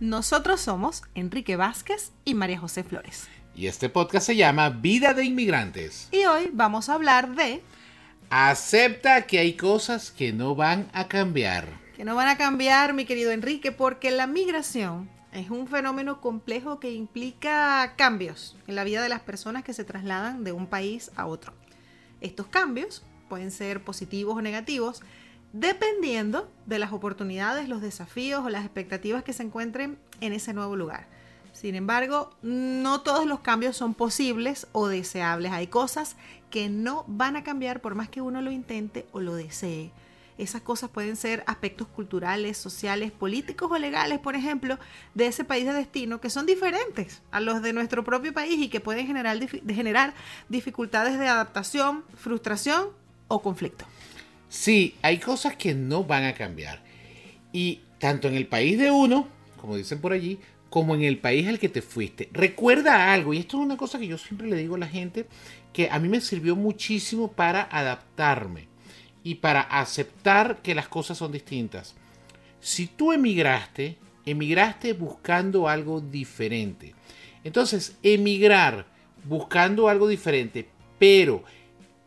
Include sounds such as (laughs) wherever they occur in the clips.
Nosotros somos Enrique Vázquez y María José Flores. Y este podcast se llama Vida de Inmigrantes. Y hoy vamos a hablar de... Acepta que hay cosas que no van a cambiar. Que no van a cambiar, mi querido Enrique, porque la migración es un fenómeno complejo que implica cambios en la vida de las personas que se trasladan de un país a otro. Estos cambios pueden ser positivos o negativos, dependiendo de las oportunidades, los desafíos o las expectativas que se encuentren en ese nuevo lugar. Sin embargo, no todos los cambios son posibles o deseables. Hay cosas que no van a cambiar por más que uno lo intente o lo desee. Esas cosas pueden ser aspectos culturales, sociales, políticos o legales, por ejemplo, de ese país de destino que son diferentes a los de nuestro propio país y que pueden generar, generar dificultades de adaptación, frustración o conflicto. Sí, hay cosas que no van a cambiar. Y tanto en el país de uno, como dicen por allí, como en el país al que te fuiste. Recuerda algo, y esto es una cosa que yo siempre le digo a la gente, que a mí me sirvió muchísimo para adaptarme y para aceptar que las cosas son distintas. Si tú emigraste, emigraste buscando algo diferente. Entonces, emigrar buscando algo diferente, pero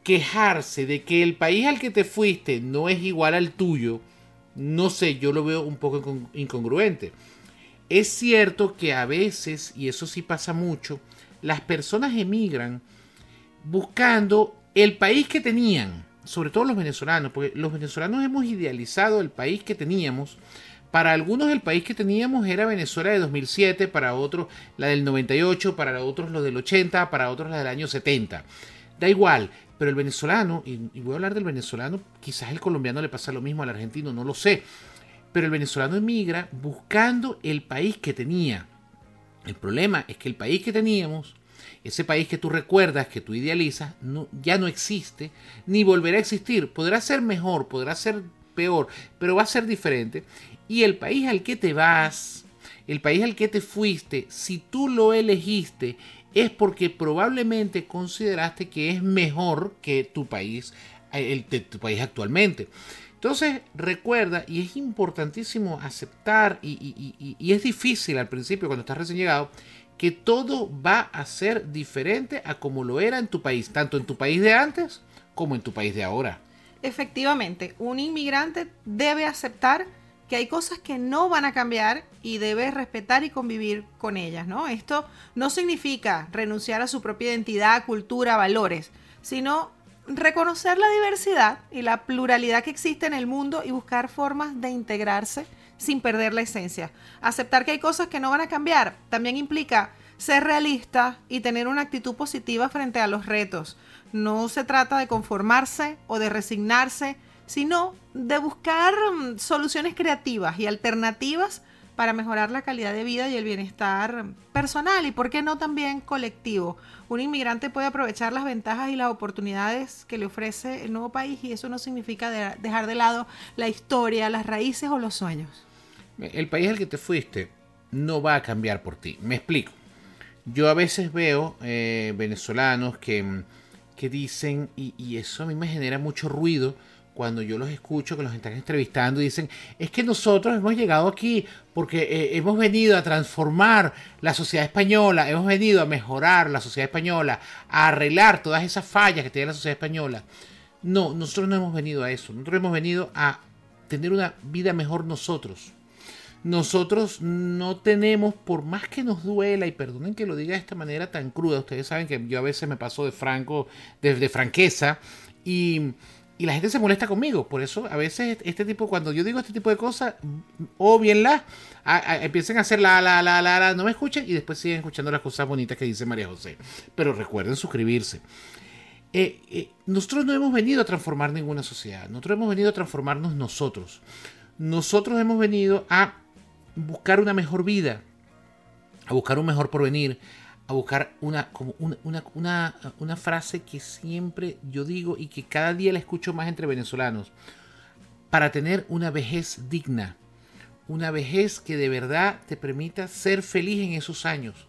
quejarse de que el país al que te fuiste no es igual al tuyo, no sé, yo lo veo un poco incongruente. Es cierto que a veces, y eso sí pasa mucho, las personas emigran buscando el país que tenían, sobre todo los venezolanos, porque los venezolanos hemos idealizado el país que teníamos. Para algunos el país que teníamos era Venezuela de 2007, para otros la del 98, para otros lo del 80, para otros la del año 70. Da igual, pero el venezolano, y, voy a hablar del venezolano, quizás el colombiano le pasa lo mismo al argentino, no lo sé, pero el venezolano emigra buscando el país que tenía. El problema es que el país que teníamos, ese país que tú recuerdas, que tú idealizas, ya no existe, ni volverá a existir. Podrá ser mejor, podrá ser peor, pero va a ser diferente. Y el país al que te vas, el país al que te fuiste, si tú lo elegiste, es porque probablemente consideraste que es mejor que tu país, el de tu país actualmente. Entonces, recuerda, y es importantísimo aceptar, y, es difícil al principio cuando estás recién llegado, que todo va a ser diferente a como lo era en tu país, tanto en tu país de antes como en tu país de ahora. Efectivamente, un inmigrante debe aceptar que hay cosas que no van a cambiar y debe respetar y convivir con ellas, ¿no? Esto no significa renunciar a su propia identidad, cultura, valores, sino reconocer la diversidad y la pluralidad que existe en el mundo y buscar formas de integrarse sin perder la esencia. Aceptar que hay cosas que no van a cambiar también implica ser realista y tener una actitud positiva frente a los retos. No se trata de conformarse o de resignarse, sino de buscar mm, soluciones creativas y alternativas para mejorar la calidad de vida y el bienestar personal y, por qué no, también colectivo. Un inmigrante puede aprovechar las ventajas y las oportunidades que le ofrece el nuevo país y eso no significa dejar de lado la historia, las raíces o los sueños. El país al que te fuiste no va a cambiar por ti. Me explico. Yo a veces veo eh, venezolanos que, que dicen, y, y eso a mí me genera mucho ruido, cuando yo los escucho que los están entrevistando y dicen, es que nosotros hemos llegado aquí porque eh, hemos venido a transformar la sociedad española, hemos venido a mejorar la sociedad española, a arreglar todas esas fallas que tiene la sociedad española. No, nosotros no hemos venido a eso, nosotros hemos venido a tener una vida mejor nosotros. Nosotros no tenemos, por más que nos duela, y perdonen que lo diga de esta manera tan cruda, ustedes saben que yo a veces me paso de franco, de franqueza, y y la gente se molesta conmigo. Por eso a veces este tipo, cuando yo digo este tipo de cosas, o bien la, empiecen a hacer la, la, la, la, no me escuchen y después siguen escuchando las cosas bonitas que dice María José. Pero recuerden suscribirse. Eh, eh, nosotros no hemos venido a transformar ninguna sociedad. Nosotros hemos venido a transformarnos nosotros. Nosotros hemos venido a buscar una mejor vida, a buscar un mejor porvenir, a buscar una, como una, una, frase que siempre yo digo y que cada día la escucho más entre venezolanos, para tener una vejez digna, una vejez que de verdad te permita ser feliz en esos años.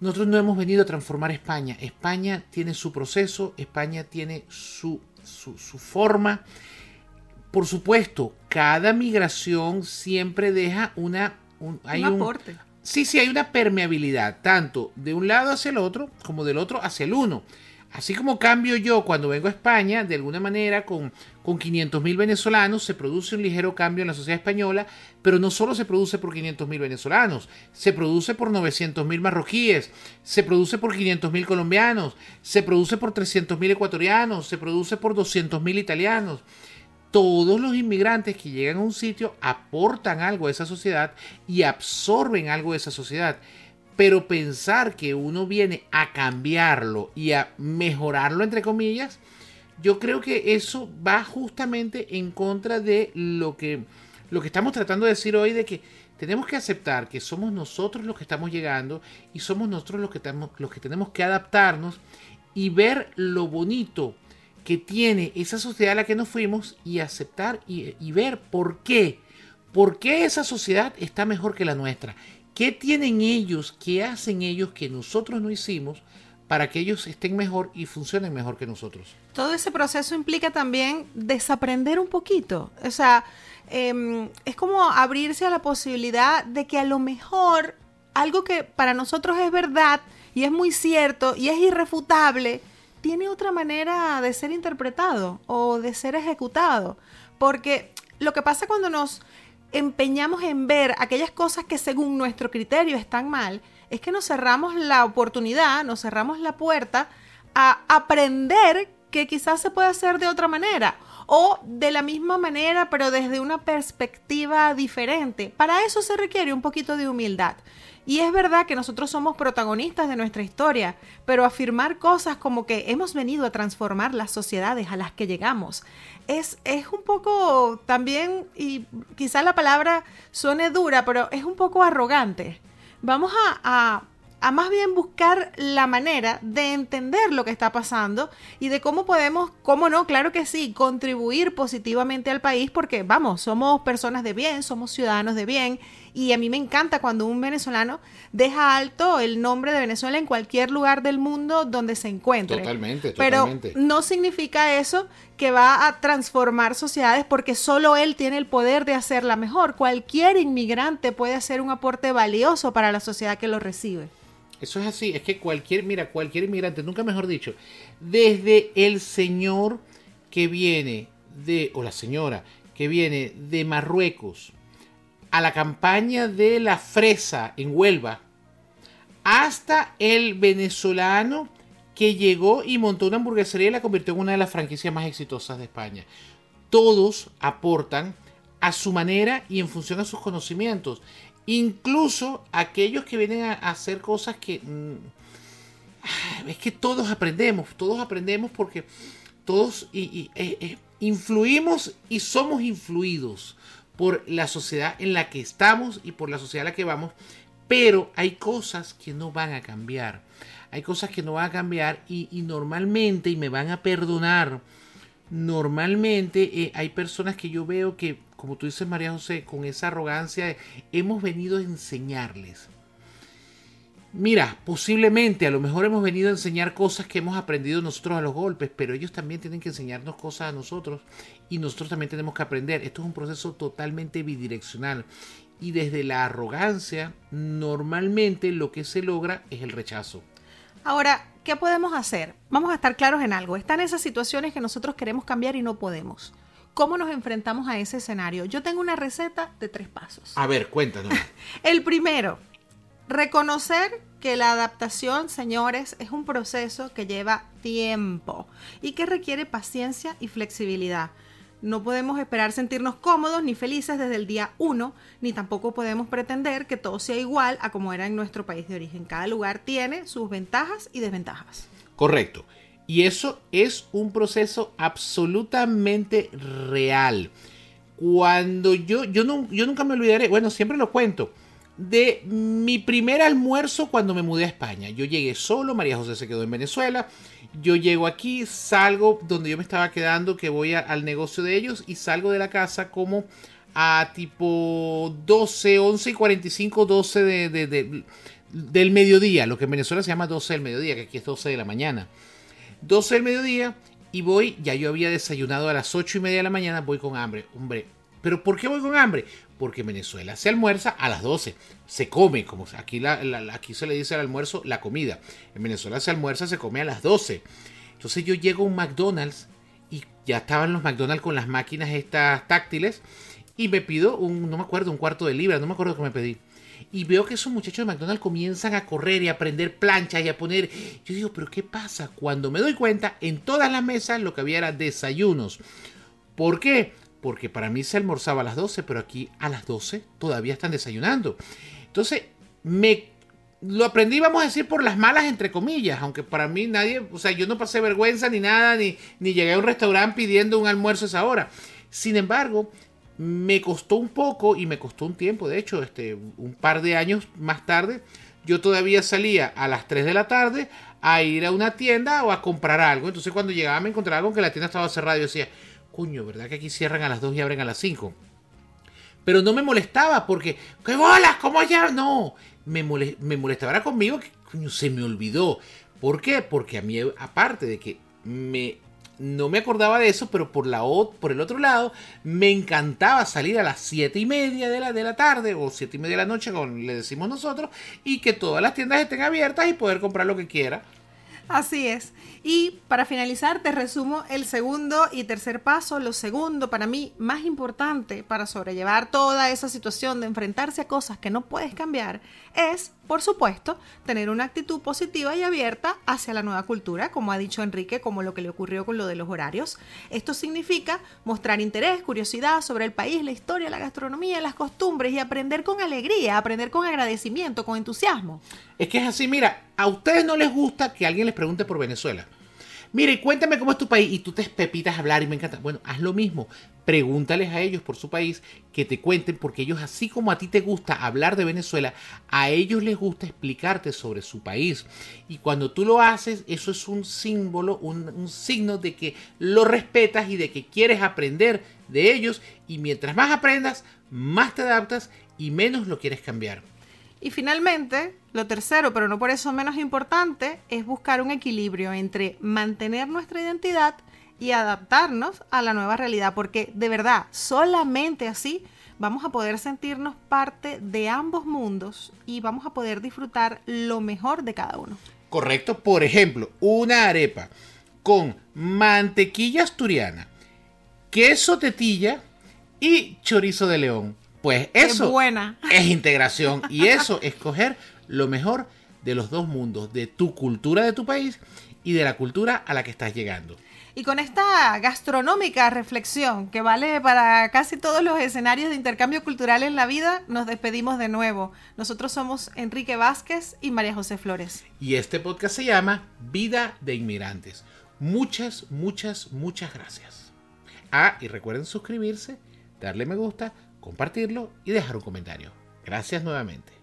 Nosotros no hemos venido a transformar España. España tiene su proceso, España tiene su, su, su forma. Por supuesto, cada migración siempre deja una un, hay un aporte. Sí, sí, hay una permeabilidad, tanto de un lado hacia el otro como del otro hacia el uno. Así como cambio yo cuando vengo a España, de alguna manera con, con 500 mil venezolanos se produce un ligero cambio en la sociedad española, pero no solo se produce por 500 mil venezolanos, se produce por 900 mil marroquíes, se produce por 500 mil colombianos, se produce por 300 mil ecuatorianos, se produce por 200 mil italianos. Todos los inmigrantes que llegan a un sitio aportan algo a esa sociedad y absorben algo de esa sociedad. Pero pensar que uno viene a cambiarlo y a mejorarlo, entre comillas, yo creo que eso va justamente en contra de lo que, lo que estamos tratando de decir hoy, de que tenemos que aceptar que somos nosotros los que estamos llegando y somos nosotros los que, los que tenemos que adaptarnos y ver lo bonito que tiene esa sociedad a la que nos fuimos y aceptar y, ver por qué. ¿Por qué esa sociedad está mejor que la nuestra? ¿Qué tienen ellos, qué hacen ellos que nosotros no hicimos para que ellos estén mejor y funcionen mejor que nosotros? Todo ese proceso implica también desaprender un poquito. O sea, em, es como abrirse a la posibilidad de que a lo mejor algo que para nosotros es verdad y es muy cierto y es irrefutable, tiene otra manera de ser interpretado o de ser ejecutado. Porque lo que pasa cuando nos empeñamos en ver aquellas cosas que según nuestro criterio están mal, es que nos cerramos la oportunidad, nos cerramos la puerta a aprender que quizás se puede hacer de otra manera o de la misma manera pero desde una perspectiva diferente. Para eso se requiere un poquito de humildad. Y es verdad que nosotros somos protagonistas de nuestra historia, pero afirmar cosas como que hemos venido a transformar las sociedades a las que llegamos es, es un poco también, y quizá la palabra suene dura, pero es un poco arrogante. Vamos a, a más bien buscar la manera de entender lo que está pasando y de cómo podemos, cómo no, claro que sí, contribuir positivamente al país porque, vamos, somos personas de bien, somos ciudadanos de bien y a mí me encanta cuando un venezolano deja alto el nombre de Venezuela en cualquier lugar del mundo donde se encuentre. Totalmente, totalmente. Pero no significa eso que va a transformar sociedades porque solo él tiene el poder de hacerla mejor. Cualquier inmigrante puede hacer un aporte valioso para la sociedad que lo recibe. Eso es así, es que cualquier, mira, cualquier inmigrante, nunca mejor dicho, desde el señor que viene de, o la señora que viene de Marruecos, a la campaña de la fresa en Huelva, hasta el venezolano que llegó y montó una hamburguesería y la convirtió en una de las franquicias más exitosas de España. Todos aportan a su manera y en función a sus conocimientos. Incluso aquellos que vienen a, hacer cosas que... Mm, es que todos aprendemos, todos aprendemos porque todos eh, eh, influimos y somos influidos por la sociedad en la que estamos y por la sociedad a la que vamos, pero hay cosas que no van a cambiar. Hay cosas que no van a cambiar y, normalmente, y me van a perdonar, normalmente eh, hay personas que yo veo que, como tú dices María José, con esa arrogancia, hemos venido a enseñarles. Mira, posiblemente a lo mejor hemos venido a enseñar cosas que hemos aprendido nosotros a los golpes, pero ellos también tienen que enseñarnos cosas a nosotros y nosotros también tenemos que aprender. Esto es un proceso totalmente bidireccional y desde la arrogancia normalmente lo que se logra es el rechazo. Ahora, ¿qué podemos hacer? Vamos a estar claros en algo. Están esas situaciones que nosotros queremos cambiar y no podemos. ¿Cómo nos enfrentamos a ese escenario? Yo tengo una receta de tres pasos. A ver, cuéntanos. (laughs) el primero, Reconocer que la adaptación, señores, es un proceso que lleva tiempo y que requiere paciencia y flexibilidad. No podemos esperar sentirnos cómodos ni felices desde el día uno, ni tampoco podemos pretender que todo sea igual a como era en nuestro país de origen. Cada lugar tiene sus ventajas y desventajas. Correcto. Y eso es un proceso absolutamente real. Cuando yo, yo, nunca me olvidaré, bueno, siempre lo cuento de mi primer almuerzo cuando me mudé a España. Yo llegué solo, María José se quedó en Venezuela. Yo llego aquí, salgo donde yo me estaba quedando, que voy al negocio de ellos y salgo de la casa como a tipo 12, 11 y 45, 12 de, del mediodía, lo que en Venezuela se llama 12 del mediodía, que aquí es 12 de la mañana. 12 del mediodía y voy, ya yo había desayunado a las 8 y media de la mañana, voy con hambre. Hombre, ¿Pero por qué voy con hambre? Porque en Venezuela se almuerza a las 12, se come, como aquí, aquí se le dice al almuerzo la comida. En Venezuela se almuerza, se come a las 12. Entonces yo llego a un McDonald's y ya estaban los McDonald's con las máquinas estas táctiles y me pido un, no me acuerdo, un cuarto de libra, no me acuerdo qué me pedí y veo que esos muchachos de McDonald's comienzan a correr y a prender planchas y a poner... Yo digo, pero ¿qué pasa? Cuando me doy cuenta, en todas las mesas lo que había era desayunos. ¿Por qué? Porque para mí se almorzaba a las 12, pero aquí a las 12 todavía están desayunando. Entonces, me lo aprendí, vamos a decir, por las malas, entre comillas, aunque para mí nadie, o sea, yo no pasé vergüenza ni nada, ni, ni llegué a un restaurante pidiendo un almuerzo a esa hora. Sin embargo, me costó un poco y me costó un tiempo, de hecho, este, un par de años más tarde, yo todavía salía a las 3 de la tarde a ir a una tienda o a comprar algo. Entonces cuando llegaba me encontraba con que la tienda estaba cerrada y yo decía, coño, ¿verdad que aquí cierran a las 2 y abren a las 5? Pero no me molestaba porque, ¿qué bolas? ¿Cómo ya? No, me, molestaba conmigo que se me olvidó. ¿Por qué? Porque a mí, aparte de que me no me acordaba de eso, pero por, la, por el otro lado, me encantaba salir a las 7 y media de la, de la tarde o 7 y media de la noche, como le decimos nosotros, y que todas las tiendas estén abiertas y poder comprar lo que quiera. Así es. Y para finalizar, te resumo el segundo y tercer paso. Lo segundo, para mí, más importante para sobrellevar toda esa situación de enfrentarse a cosas que no puedes cambiar, es, por supuesto, tener una actitud positiva y abierta hacia la nueva cultura, como ha dicho Enrique, como lo que le ocurrió con lo de los horarios. Esto significa mostrar interés, curiosidad sobre el país, la historia, la gastronomía, las costumbres y aprender con alegría, aprender con agradecimiento, con entusiasmo. Es que es así, mira, a ustedes no les gusta que alguien les pregunte por Venezuela. Mire, cuéntame cómo es tu país y tú te pepitas a hablar y me encanta. Bueno, haz lo mismo. Pregúntales a ellos por su país que te cuenten porque ellos, así como a ti te gusta hablar de Venezuela, a ellos les gusta explicarte sobre su país. Y cuando tú lo haces, eso es un símbolo, un, un signo de que lo respetas y de que quieres aprender de ellos. Y mientras más aprendas, más te adaptas y menos lo quieres cambiar. Y finalmente, lo tercero, pero no por eso menos importante, es buscar un equilibrio entre mantener nuestra identidad y adaptarnos a la nueva realidad, porque de verdad, solamente así vamos a poder sentirnos parte de ambos mundos y vamos a poder disfrutar lo mejor de cada uno. Correcto, por ejemplo, una arepa con mantequilla asturiana, queso tetilla y chorizo de león. Pues eso es integración y eso es coger lo mejor de los dos mundos, de tu cultura de tu país y de la cultura a la que estás llegando. Y con esta gastronómica reflexión que vale para casi todos los escenarios de intercambio cultural en la vida, nos despedimos de nuevo. Nosotros somos Enrique Vázquez y María José Flores. Y este podcast se llama Vida de Inmigrantes. Muchas, muchas, muchas gracias. Ah, y recuerden suscribirse, darle me gusta, compartirlo y dejar un comentario. Gracias nuevamente.